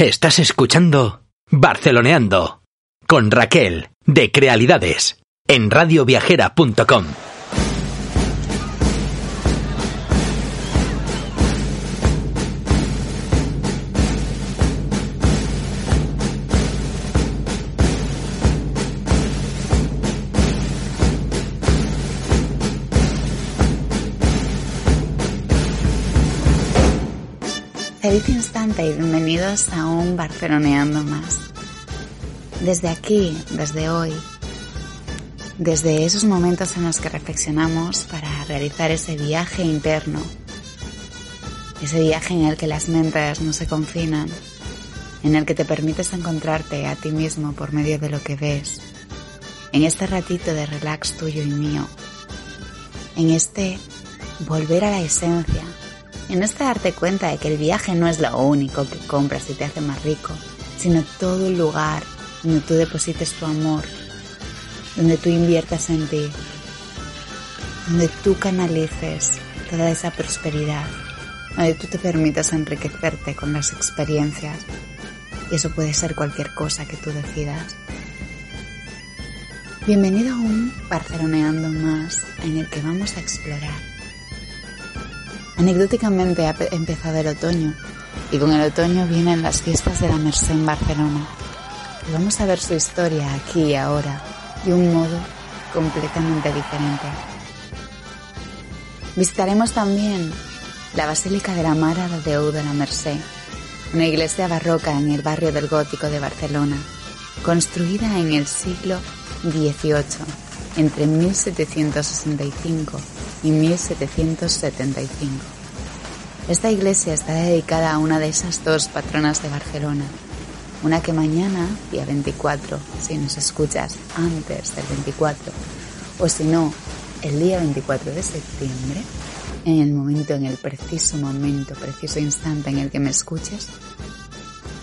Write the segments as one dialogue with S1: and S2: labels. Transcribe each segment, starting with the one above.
S1: Estás escuchando Barceloneando con Raquel de Crealidades en radioviajera.com.
S2: Feliz y bienvenidos a un Barceloneando más. Desde aquí, desde hoy, desde esos momentos en los que reflexionamos para realizar ese viaje interno, ese viaje en el que las mentes no se confinan, en el que te permites encontrarte a ti mismo por medio de lo que ves, en este ratito de relax tuyo y mío, en este volver a la esencia, en este darte cuenta de que el viaje no es lo único que compras y te hace más rico, sino todo el lugar donde tú deposites tu amor, donde tú inviertas en ti, donde tú canalices toda esa prosperidad, donde tú te permitas enriquecerte con las experiencias. Y eso puede ser cualquier cosa que tú decidas. Bienvenido a un Barceloneando más en el que vamos a explorar Anecdóticamente ha empezado el otoño y con el otoño vienen las fiestas de la Merced en Barcelona. Y vamos a ver su historia aquí y ahora de un modo completamente diferente. Visitaremos también la Basílica de la Mara de Déu de la Merced, una iglesia barroca en el barrio del Gótico de Barcelona, construida en el siglo XVIII, entre 1765 y 1775. Esta iglesia está dedicada a una de esas dos patronas de Barcelona, una que mañana, día 24, si nos escuchas antes del 24, o si no, el día 24 de septiembre, en el momento, en el preciso momento, preciso instante en el que me escuches,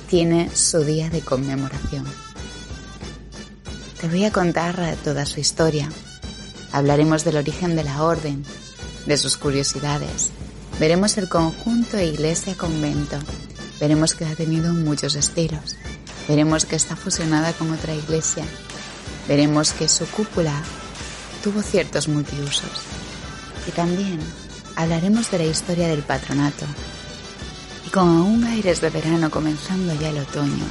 S2: tiene su día de conmemoración. Te voy a contar toda su historia, Hablaremos del origen de la orden, de sus curiosidades. Veremos el conjunto iglesia-convento. Veremos que ha tenido muchos estilos. Veremos que está fusionada con otra iglesia. Veremos que su cúpula tuvo ciertos multiusos. Y también hablaremos de la historia del patronato. Y con aún aires de verano comenzando ya el otoño,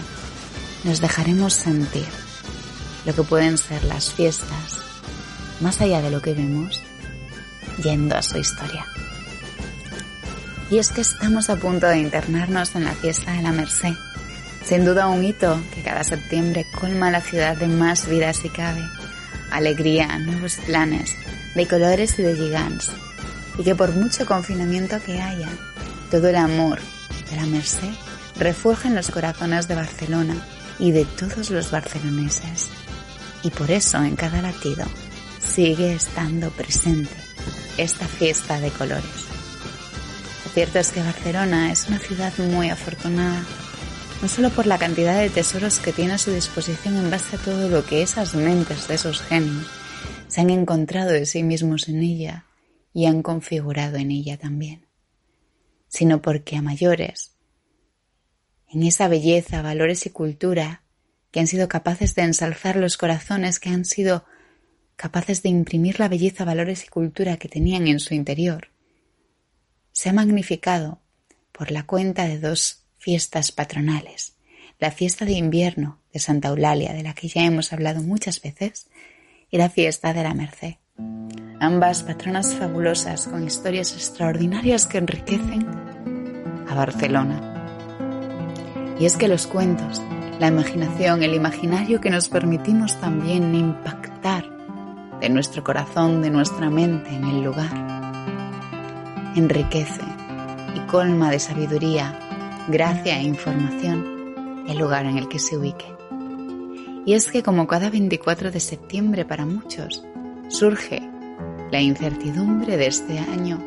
S2: nos dejaremos sentir lo que pueden ser las fiestas, más allá de lo que vemos, yendo a su historia. Y es que estamos a punto de internarnos en la fiesta de la Merced, sin duda un hito que cada septiembre colma la ciudad de más vida si cabe, alegría, nuevos planes, de colores y de gigants, y que por mucho confinamiento que haya, todo el amor de la Merced refuerza en los corazones de Barcelona y de todos los barceloneses. Y por eso en cada latido sigue estando presente esta fiesta de colores. Lo cierto es que Barcelona es una ciudad muy afortunada, no solo por la cantidad de tesoros que tiene a su disposición en base a todo lo que esas mentes de esos genios se han encontrado de sí mismos en ella y han configurado en ella también, sino porque a mayores, en esa belleza, valores y cultura que han sido capaces de ensalzar los corazones que han sido capaces de imprimir la belleza, valores y cultura que tenían en su interior, se ha magnificado por la cuenta de dos fiestas patronales, la fiesta de invierno de Santa Eulalia, de la que ya hemos hablado muchas veces, y la fiesta de la Merced. Ambas patronas fabulosas con historias extraordinarias que enriquecen a Barcelona. Y es que los cuentos, la imaginación, el imaginario que nos permitimos también impactar de nuestro corazón, de nuestra mente en el lugar. Enriquece y colma de sabiduría, gracia e información el lugar en el que se ubique. Y es que como cada 24 de septiembre para muchos, surge la incertidumbre de este año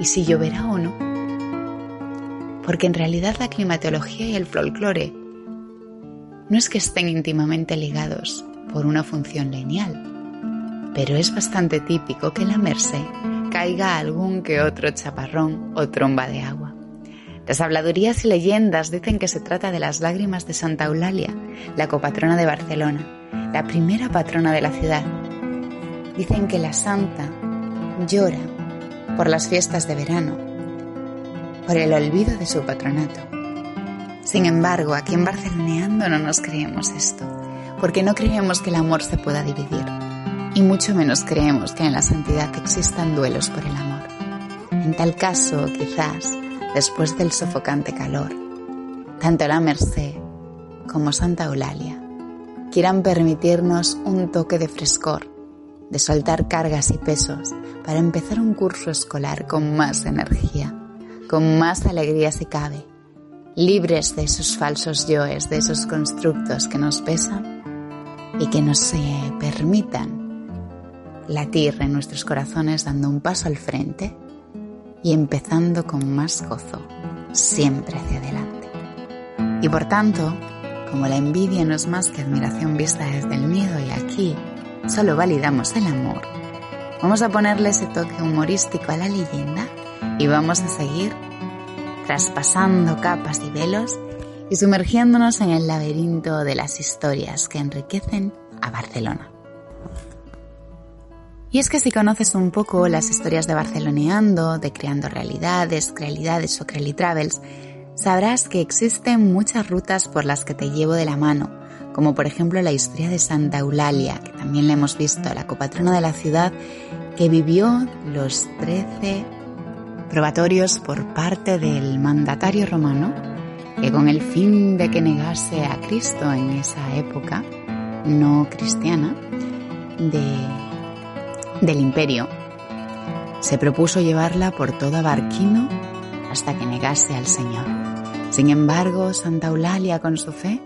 S2: y si lloverá o no. Porque en realidad la climatología y el folclore no es que estén íntimamente ligados por una función lineal, pero es bastante típico que la Merced caiga algún que otro chaparrón o tromba de agua. Las habladurías y leyendas dicen que se trata de las lágrimas de Santa Eulalia, la copatrona de Barcelona, la primera patrona de la ciudad. Dicen que la santa llora por las fiestas de verano, por el olvido de su patronato. Sin embargo, aquí en Barceloneando no nos creemos esto, porque no creemos que el amor se pueda dividir, y mucho menos creemos que en la santidad existan duelos por el amor. En tal caso, quizás, después del sofocante calor, tanto la Merced como Santa Eulalia quieran permitirnos un toque de frescor, de soltar cargas y pesos para empezar un curso escolar con más energía, con más alegría si cabe, libres de esos falsos yoes, de esos constructos que nos pesan y que nos eh, permitan latir en nuestros corazones dando un paso al frente y empezando con más gozo, siempre hacia adelante. Y por tanto, como la envidia no es más que admiración vista desde el miedo y aquí solo validamos el amor, vamos a ponerle ese toque humorístico a la leyenda y vamos a seguir traspasando capas y velos y sumergiéndonos en el laberinto de las historias que enriquecen a Barcelona. Y es que si conoces un poco las historias de Barceloneando, de Creando Realidades, Crealidades o Crealitravels, sabrás que existen muchas rutas por las que te llevo de la mano, como por ejemplo la historia de Santa Eulalia, que también la hemos visto, la copatrona de la ciudad, que vivió los 13 probatorios por parte del mandatario romano, que con el fin de que negase a Cristo en esa época no cristiana del imperio, se propuso llevarla por toda Barquino hasta que negase al Señor. Sin embargo, Santa Eulalia, con su fe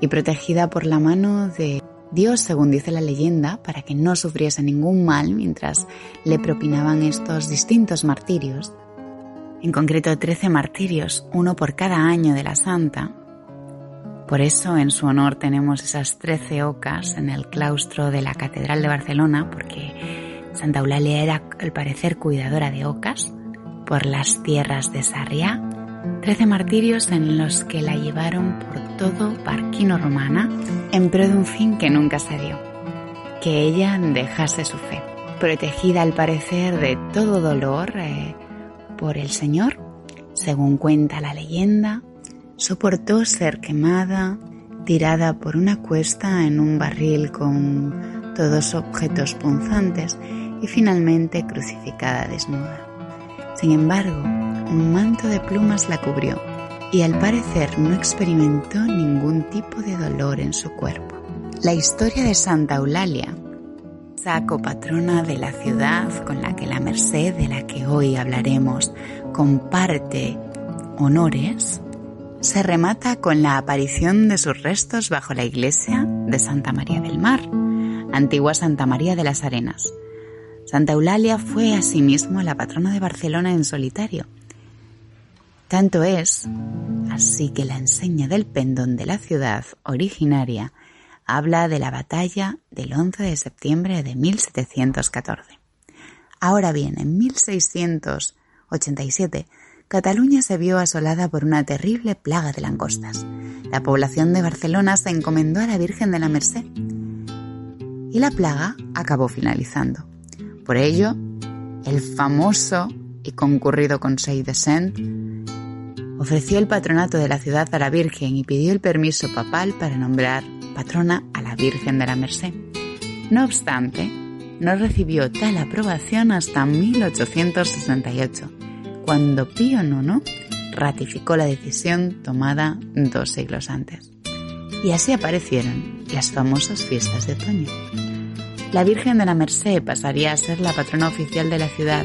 S2: y protegida por la mano de Dios, según dice la leyenda, para que no sufriese ningún mal mientras le propinaban estos distintos martirios, en concreto 13 martirios, uno por cada año de la santa. Por eso en su honor tenemos esas 13 ocas en el claustro de la Catedral de Barcelona, porque Santa Eulalia era al parecer cuidadora de ocas por las tierras de Sarriá Trece martirios en los que la llevaron por todo Barquino Romana en pro de un fin que nunca se dio, que ella dejase su fe. Protegida al parecer de todo dolor eh, por el Señor, según cuenta la leyenda, soportó ser quemada, tirada por una cuesta en un barril con todos objetos punzantes y finalmente crucificada desnuda. Sin embargo, un manto de plumas la cubrió y al parecer no experimentó ningún tipo de dolor en su cuerpo. La historia de Santa Eulalia, esa copatrona de la ciudad con la que la Merced, de la que hoy hablaremos, comparte honores, se remata con la aparición de sus restos bajo la iglesia de Santa María del Mar, antigua Santa María de las Arenas. Santa Eulalia fue asimismo la patrona de Barcelona en solitario tanto es así que la enseña del pendón de la ciudad originaria habla de la batalla del 11 de septiembre de 1714. Ahora bien, en 1687, Cataluña se vio asolada por una terrible plaga de langostas. La población de Barcelona se encomendó a la Virgen de la Merced y la plaga acabó finalizando. Por ello, el famoso y concurrido Conseil de Saint ofreció el patronato de la ciudad a la Virgen y pidió el permiso papal para nombrar patrona a la Virgen de la Merced. No obstante, no recibió tal aprobación hasta 1868, cuando Pío IX ratificó la decisión tomada dos siglos antes. Y así aparecieron las famosas fiestas de otoño. La Virgen de la Merced pasaría a ser la patrona oficial de la ciudad,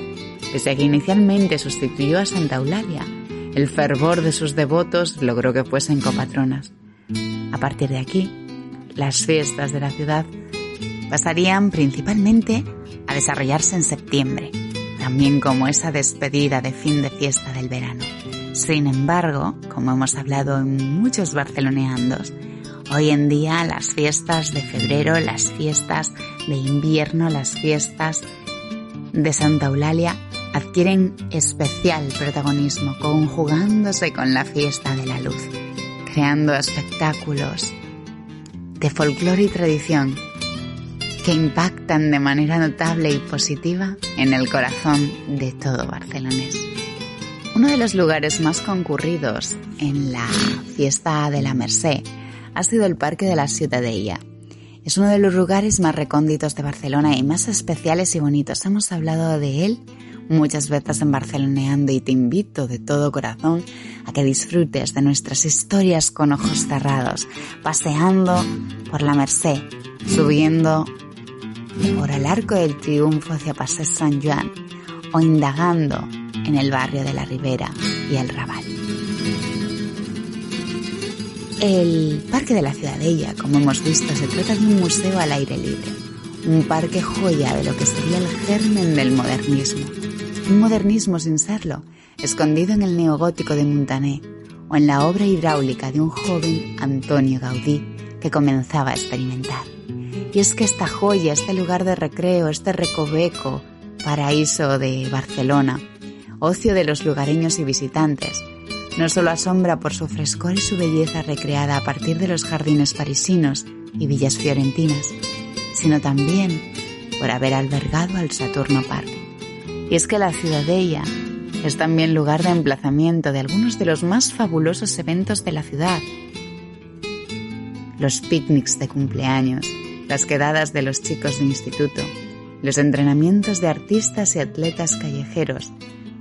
S2: pese a que inicialmente sustituyó a Santa Eulalia, el fervor de sus devotos logró que fuesen copatronas. A partir de aquí, las fiestas de la ciudad pasarían principalmente a desarrollarse en septiembre, también como esa despedida de fin de fiesta del verano. Sin embargo, como hemos hablado en muchos barceloneandos, hoy en día las fiestas de febrero, las fiestas de invierno, las fiestas de Santa Eulalia adquieren especial protagonismo conjugándose con la fiesta de la luz, creando espectáculos de folclore y tradición que impactan de manera notable y positiva en el corazón de todo barcelonés. Uno de los lugares más concurridos en la fiesta de la Merced ha sido el Parque de la Ciutadella. Es uno de los lugares más recónditos de Barcelona y más especiales y bonitos. Hemos hablado de él muchas veces en Barceloneando y te invito de todo corazón a que disfrutes de nuestras historias con ojos cerrados, paseando por la Merced, subiendo por el Arco del Triunfo hacia Paseo San Juan o indagando en el barrio de la Ribera y el Raval. El Parque de la Ciudadella, como hemos visto, se trata de un museo al aire libre, un parque joya de lo que sería el germen del modernismo, un modernismo sin serlo, escondido en el neogótico de Montané o en la obra hidráulica de un joven Antonio Gaudí que comenzaba a experimentar. Y es que esta joya, este lugar de recreo, este recoveco, paraíso de Barcelona, ocio de los lugareños y visitantes, no solo asombra por su frescor y su belleza recreada a partir de los jardines parisinos y villas fiorentinas, sino también por haber albergado al Saturno Park. Y es que la Ciudadella es también lugar de emplazamiento de algunos de los más fabulosos eventos de la ciudad. Los picnics de cumpleaños, las quedadas de los chicos de instituto, los entrenamientos de artistas y atletas callejeros,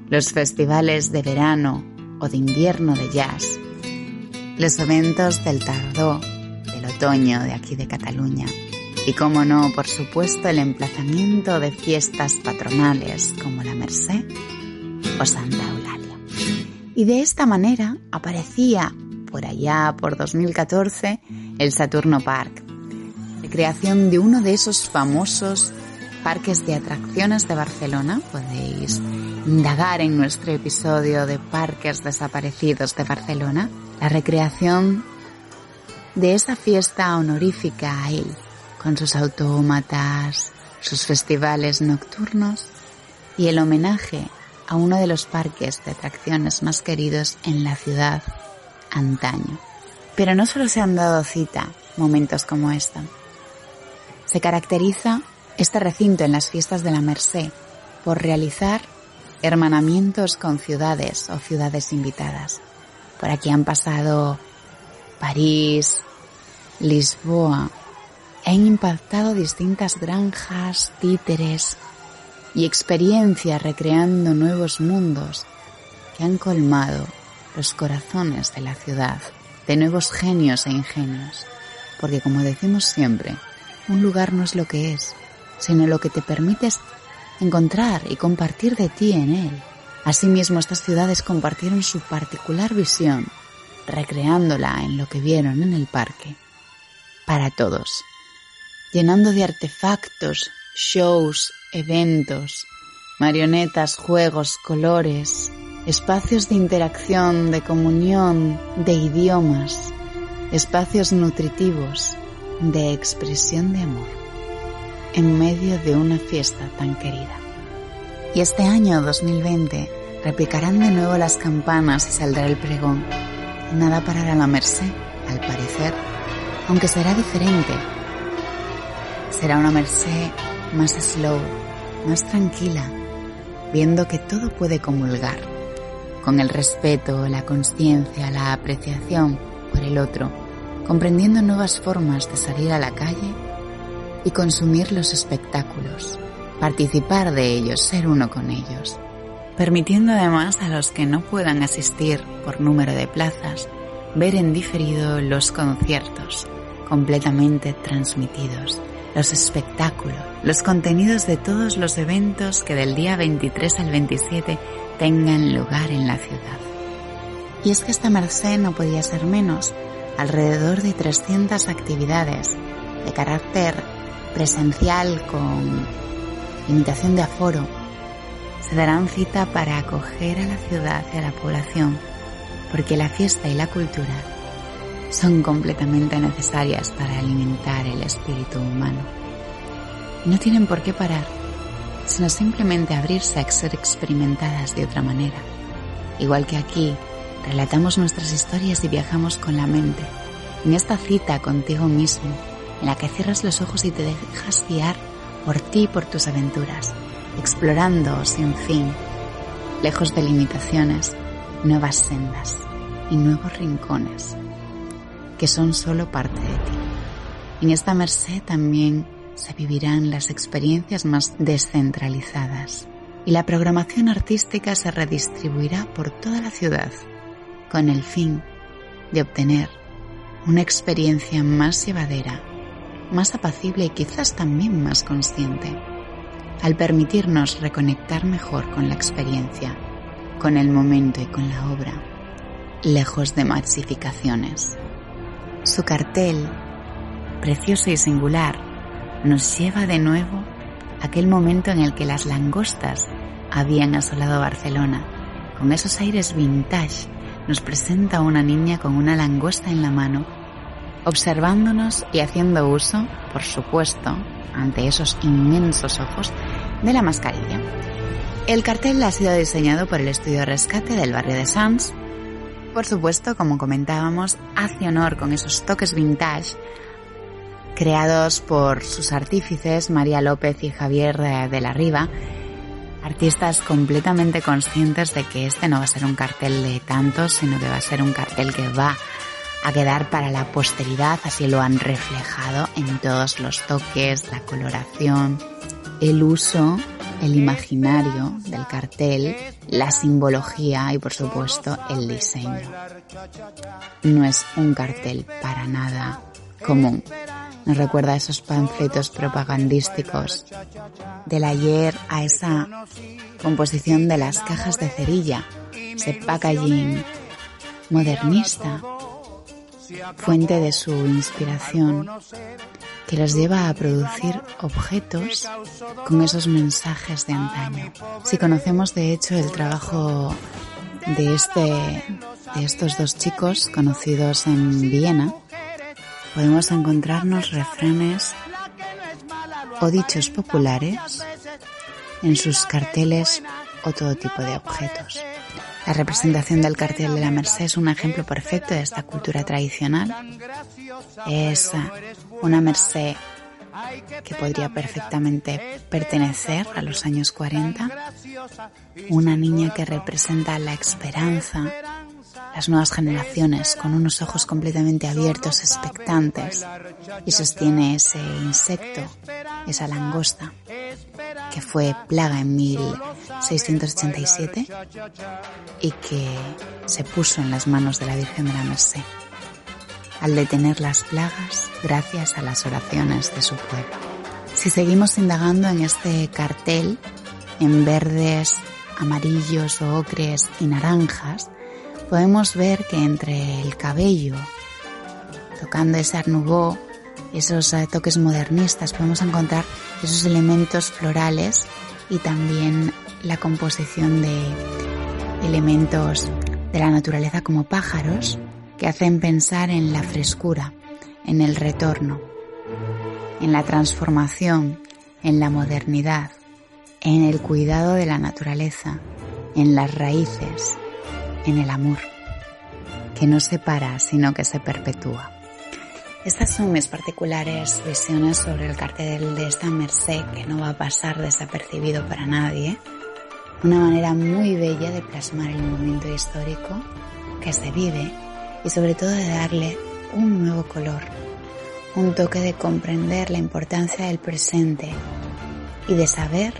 S2: los festivales de verano o de invierno de jazz, los eventos del tardó, del otoño de aquí de Cataluña y, como no, por supuesto, el emplazamiento de fiestas patronales como la Merced o Santa Eulalia. Y de esta manera aparecía por allá, por 2014, el Saturno Park, creación de uno de esos famosos parques de atracciones de Barcelona. Podéis indagar en nuestro episodio de Parques Desaparecidos de Barcelona la recreación de esa fiesta honorífica a él, con sus autómatas, sus festivales nocturnos y el homenaje a uno de los parques de atracciones más queridos en la ciudad antaño. Pero no solo se han dado cita momentos como esta. Se caracteriza este recinto en las fiestas de la Merced por realizar hermanamientos con ciudades o ciudades invitadas. Por aquí han pasado París, Lisboa, han impactado distintas granjas, títeres y experiencias recreando nuevos mundos que han colmado los corazones de la ciudad de nuevos genios e ingenios. Porque como decimos siempre, un lugar no es lo que es, sino lo que te permites encontrar y compartir de ti en él. Asimismo, estas ciudades compartieron su particular visión, recreándola en lo que vieron en el parque, para todos, llenando de artefactos, shows, eventos, marionetas, juegos, colores, espacios de interacción, de comunión, de idiomas, espacios nutritivos, de expresión de amor en medio de una fiesta tan querida. Y este año 2020 replicarán de nuevo las campanas y saldrá el pregón. Nada parará la merced, al parecer, aunque será diferente. Será una merced más slow, más tranquila, viendo que todo puede comulgar, con el respeto, la conciencia, la apreciación por el otro comprendiendo nuevas formas de salir a la calle y consumir los espectáculos, participar de ellos, ser uno con ellos, permitiendo además a los que no puedan asistir por número de plazas ver en diferido los conciertos completamente transmitidos, los espectáculos, los contenidos de todos los eventos que del día 23 al 27 tengan lugar en la ciudad. Y es que esta merced no podía ser menos, alrededor de 300 actividades de carácter presencial con limitación de aforo se darán cita para acoger a la ciudad y a la población, porque la fiesta y la cultura son completamente necesarias para alimentar el espíritu humano. no tienen por qué parar, sino simplemente abrirse a ser experimentadas de otra manera. Igual que aquí, relatamos nuestras historias y viajamos con la mente, en esta cita contigo mismo, en la que cierras los ojos y te dejas guiar por ti y por tus aventuras, explorando sin fin, lejos de limitaciones, nuevas sendas y nuevos rincones que son solo parte de ti. En esta merced también se vivirán las experiencias más descentralizadas y la programación artística se redistribuirá por toda la ciudad con el fin de obtener una experiencia más llevadera, más apacible y quizás también más consciente, al permitirnos reconectar mejor con la experiencia, con el momento y con la obra, lejos de masificaciones. Su cartel, precioso y singular, nos lleva de nuevo a aquel momento en el que las langostas habían asolado Barcelona. Con esos aires vintage nos presenta una niña con una langosta en la mano, observándonos y haciendo uso, por supuesto, ante esos inmensos ojos, de la mascarilla. El cartel ha sido diseñado por el estudio Rescate del barrio de Sanz por supuesto, como comentábamos, hace honor con esos toques vintage creados por sus artífices María López y Javier de la Riva, artistas completamente conscientes de que este no va a ser un cartel de tantos, sino que va a ser un cartel que va a quedar para la posteridad, así lo han reflejado en todos los toques, la coloración, el uso el imaginario del cartel, la simbología y por supuesto el diseño. No es un cartel para nada común. Nos recuerda a esos panfletos propagandísticos del ayer a esa composición de las cajas de cerilla, ese packaging modernista, fuente de su inspiración que los lleva a producir objetos con esos mensajes de antaño. Si conocemos de hecho el trabajo de, este, de estos dos chicos conocidos en Viena, podemos encontrarnos refranes o dichos populares en sus carteles o todo tipo de objetos. La representación del cartel de la Merced es un ejemplo perfecto de esta cultura tradicional. Es una Merced que podría perfectamente pertenecer a los años 40, una niña que representa la esperanza, las nuevas generaciones con unos ojos completamente abiertos, expectantes, y sostiene ese insecto, esa langosta, que fue plaga en 1687 y que se puso en las manos de la Virgen de la Merced al detener las plagas gracias a las oraciones de su pueblo. Si seguimos indagando en este cartel, en verdes, amarillos, ocres y naranjas, podemos ver que entre el cabello, tocando ese arnubó, esos eh, toques modernistas, podemos encontrar esos elementos florales y también la composición de elementos de la naturaleza como pájaros que hacen pensar en la frescura, en el retorno, en la transformación, en la modernidad, en el cuidado de la naturaleza, en las raíces, en el amor, que no se para, sino que se perpetúa. Estas son mis particulares visiones sobre el cartel de esta Merced que no va a pasar desapercibido para nadie. Una manera muy bella de plasmar el momento histórico que se vive y sobre todo de darle un nuevo color, un toque de comprender la importancia del presente y de saber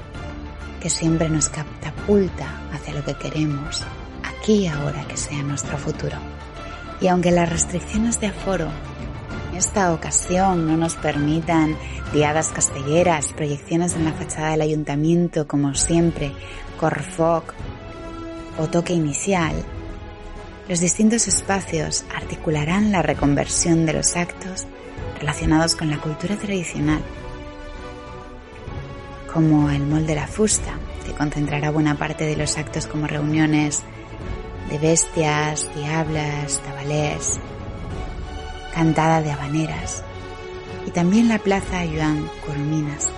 S2: que siempre nos catapulta hacia lo que queremos, aquí y ahora que sea nuestro futuro. Y aunque las restricciones de aforo en esta ocasión no nos permitan diadas castelleras, proyecciones en la fachada del ayuntamiento como siempre, corfoc o toque inicial, los distintos espacios articularán la reconversión de los actos relacionados con la cultura tradicional, como el molde de la fusta, que concentrará buena parte de los actos como reuniones de bestias, diablas, tabalés, cantada de habaneras, y también la plaza Joan Corminas,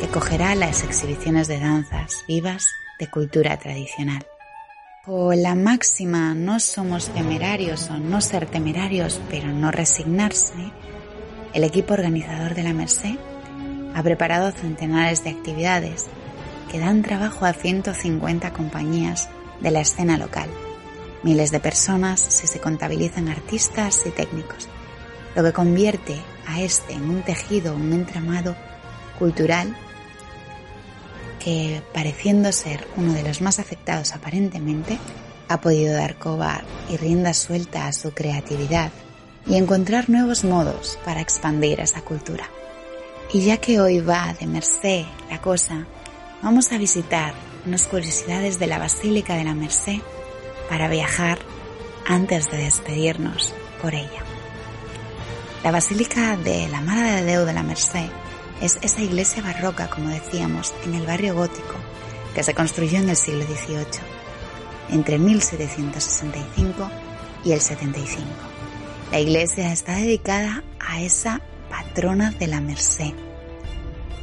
S2: que cogerá las exhibiciones de danzas vivas de cultura tradicional. O la máxima no somos temerarios o no ser temerarios, pero no resignarse, el equipo organizador de la Merced ha preparado centenares de actividades que dan trabajo a 150 compañías de la escena local, miles de personas si se contabilizan artistas y técnicos, lo que convierte a este en un tejido, un entramado cultural que, pareciendo ser uno de los más afectados aparentemente, ha podido dar coba y rienda suelta a su creatividad y encontrar nuevos modos para expandir esa cultura. Y ya que hoy va de Merced la cosa, vamos a visitar unas curiosidades de la Basílica de la Merced para viajar antes de despedirnos por ella. La Basílica de la Madre de Deu de la Merced es esa iglesia barroca, como decíamos, en el barrio gótico, que se construyó en el siglo XVIII, entre 1765 y el 75. La iglesia está dedicada a esa patrona de la Merced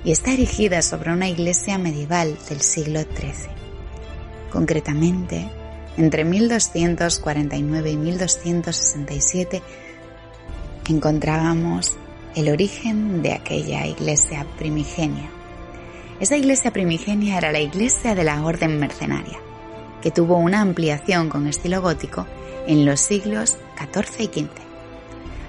S2: y está erigida sobre una iglesia medieval del siglo XIII. Concretamente, entre 1249 y 1267 encontrábamos el origen de aquella iglesia primigenia. Esa iglesia primigenia era la iglesia de la Orden Mercenaria, que tuvo una ampliación con estilo gótico en los siglos XIV y XV.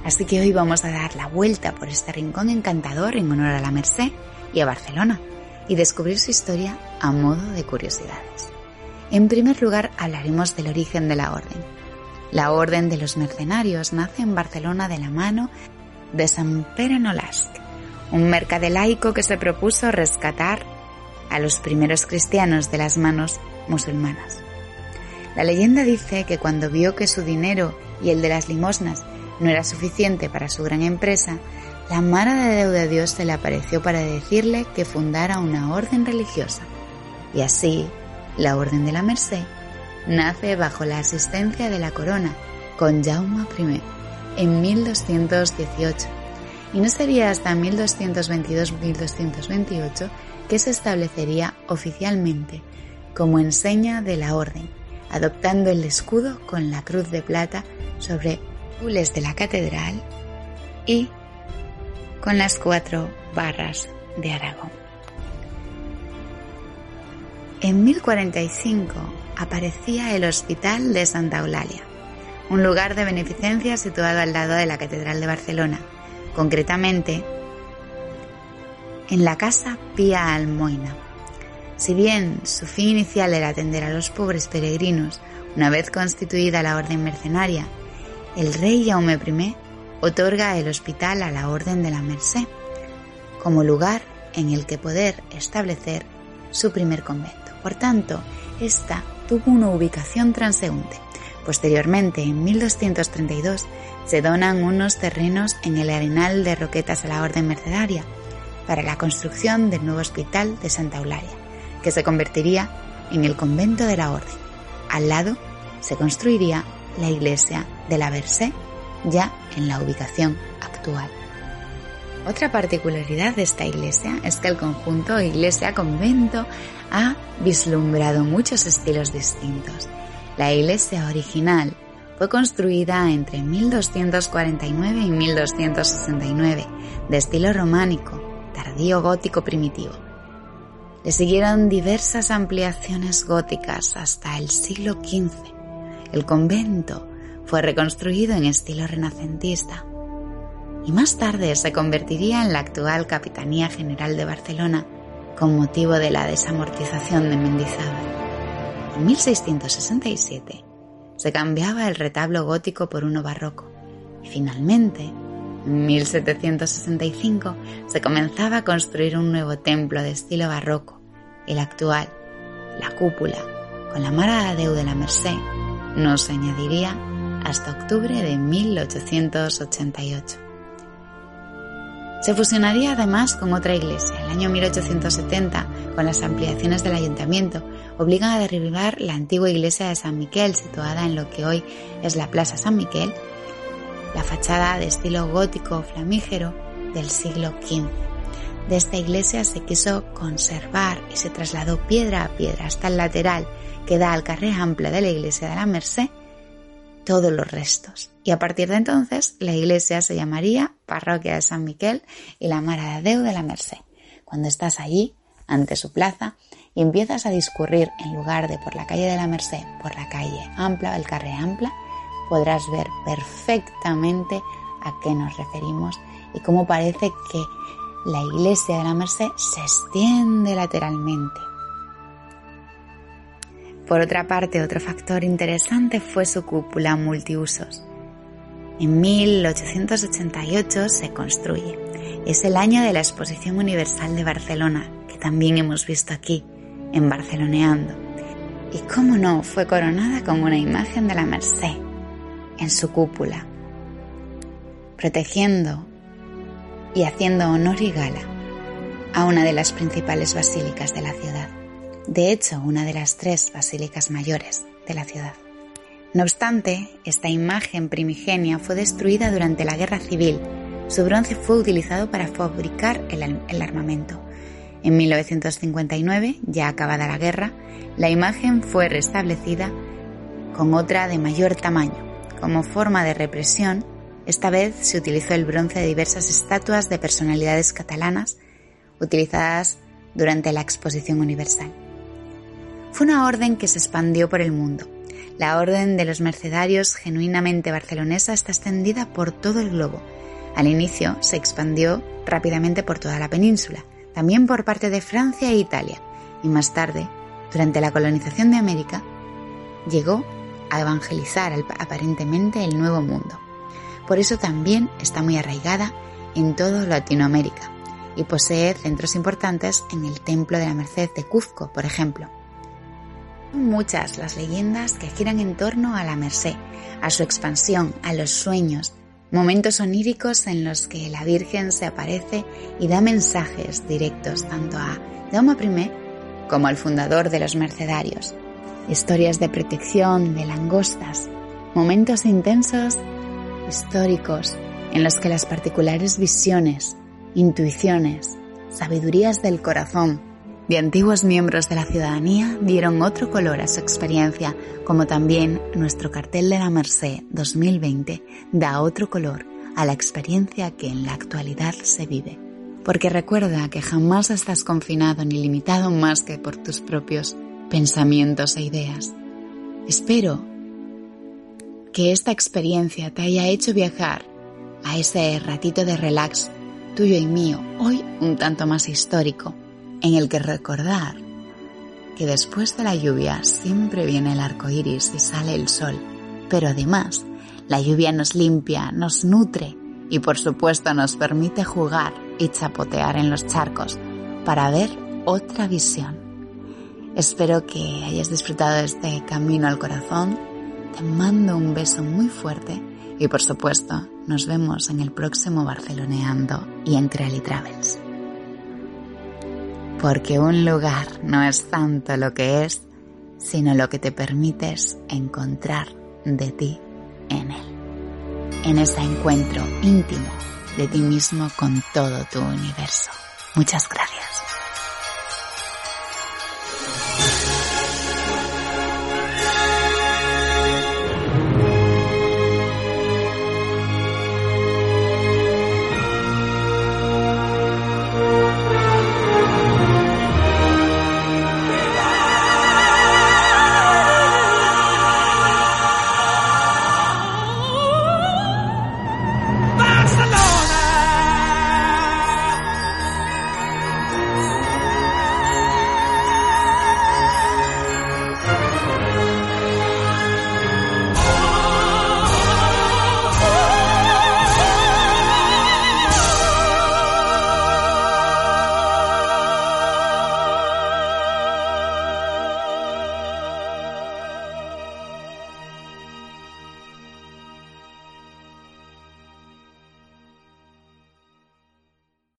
S2: Así que hoy vamos a dar la vuelta por este rincón encantador en honor a la Merced y a Barcelona y descubrir su historia a modo de curiosidades. En primer lugar hablaremos del origen de la orden. La Orden de los Mercenarios nace en Barcelona de la mano de San Pere Nolasc, un mercader laico que se propuso rescatar a los primeros cristianos de las manos musulmanas. La leyenda dice que cuando vio que su dinero y el de las limosnas no era suficiente para su gran empresa, la Mara de Deu de Dios se le apareció para decirle que fundara una orden religiosa. Y así, la Orden de la Merced nace bajo la asistencia de la corona con Jaume I en 1218 y no sería hasta 1222-1228 que se establecería oficialmente como enseña de la orden, adoptando el escudo con la cruz de plata sobre gules de la catedral y con las cuatro barras de Aragón. En 1045 aparecía el Hospital de Santa Eulalia, un lugar de beneficencia situado al lado de la Catedral de Barcelona, concretamente en la Casa Pía Almoina. Si bien su fin inicial era atender a los pobres peregrinos, una vez constituida la orden mercenaria, el rey Jaume I otorga el hospital a la Orden de la Merced como lugar en el que poder establecer su primer convento. Por tanto, esta tuvo una ubicación transeúnte Posteriormente, en 1232, se donan unos terrenos en el arenal de Roquetas a la Orden Mercedaria para la construcción del nuevo hospital de Santa Eulalia, que se convertiría en el convento de la Orden. Al lado se construiría la iglesia de la Versé, ya en la ubicación actual. Otra particularidad de esta iglesia es que el conjunto iglesia-convento ha vislumbrado muchos estilos distintos la iglesia original fue construida entre 1249 y 1269, de estilo románico, tardío gótico primitivo. Le siguieron diversas ampliaciones góticas hasta el siglo XV. El convento fue reconstruido en estilo renacentista y más tarde se convertiría en la actual Capitanía General de Barcelona con motivo de la desamortización de Mendizábal. En 1667 se cambiaba el retablo gótico por uno barroco y finalmente, en 1765, se comenzaba a construir un nuevo templo de estilo barroco, el actual, la cúpula, con la Mara de Deu de la Merced, no se añadiría hasta octubre de 1888. Se fusionaría además con otra iglesia. El año 1870, con las ampliaciones del ayuntamiento, obligan a derribar la antigua iglesia de San Miquel, situada en lo que hoy es la Plaza San Miquel, la fachada de estilo gótico flamígero del siglo XV. de esta iglesia se quiso conservar y se trasladó piedra a piedra hasta el lateral que da al carré amplio de la iglesia de la Merced todos los restos. Y a partir de entonces la iglesia se llamaría Parroquia de San Miquel y la Mara de Deu de la Merced. Cuando estás allí, ante su plaza, y empiezas a discurrir en lugar de por la calle de la Merced, por la calle ampla, el carré ampla, podrás ver perfectamente a qué nos referimos y cómo parece que la iglesia de la Merced se extiende lateralmente. Por otra parte, otro factor interesante fue su cúpula multiusos. En 1888 se construye. Es el año de la Exposición Universal de Barcelona, que también hemos visto aquí, en Barceloneando. Y cómo no, fue coronada con una imagen de la Merced en su cúpula, protegiendo y haciendo honor y gala a una de las principales basílicas de la ciudad. De hecho, una de las tres basílicas mayores de la ciudad. No obstante, esta imagen primigenia fue destruida durante la Guerra Civil. Su bronce fue utilizado para fabricar el, el armamento. En 1959, ya acabada la guerra, la imagen fue restablecida con otra de mayor tamaño. Como forma de represión, esta vez se utilizó el bronce de diversas estatuas de personalidades catalanas utilizadas durante la Exposición Universal. Fue una orden que se expandió por el mundo. La Orden de los Mercedarios genuinamente barcelonesa está extendida por todo el globo. Al inicio se expandió rápidamente por toda la península, también por parte de Francia e Italia, y más tarde, durante la colonización de América, llegó a evangelizar aparentemente el nuevo mundo. Por eso también está muy arraigada en toda Latinoamérica y posee centros importantes en el Templo de la Merced de Cuzco, por ejemplo. Son muchas las leyendas que giran en torno a la Merced, a su expansión, a los sueños, momentos oníricos en los que la Virgen se aparece y da mensajes directos tanto a Jaume I como al fundador de los mercedarios. Historias de protección, de langostas, momentos intensos históricos en los que las particulares visiones, intuiciones, sabidurías del corazón de antiguos miembros de la ciudadanía dieron otro color a su experiencia, como también nuestro cartel de la Merced 2020 da otro color a la experiencia que en la actualidad se vive. Porque recuerda que jamás estás confinado ni limitado más que por tus propios pensamientos e ideas. Espero que esta experiencia te haya hecho viajar a ese ratito de relax tuyo y mío, hoy un tanto más histórico, en el que recordar que después de la lluvia siempre viene el arco iris y sale el sol, pero además la lluvia nos limpia, nos nutre y por supuesto nos permite jugar y chapotear en los charcos para ver otra visión. Espero que hayas disfrutado de este camino al corazón te mando un beso muy fuerte y por supuesto nos vemos en el próximo Barceloneando y en Creali Travels. Porque un lugar no es tanto lo que es, sino lo que te permites encontrar de ti en él. En ese encuentro íntimo de ti mismo con todo tu universo. Muchas gracias.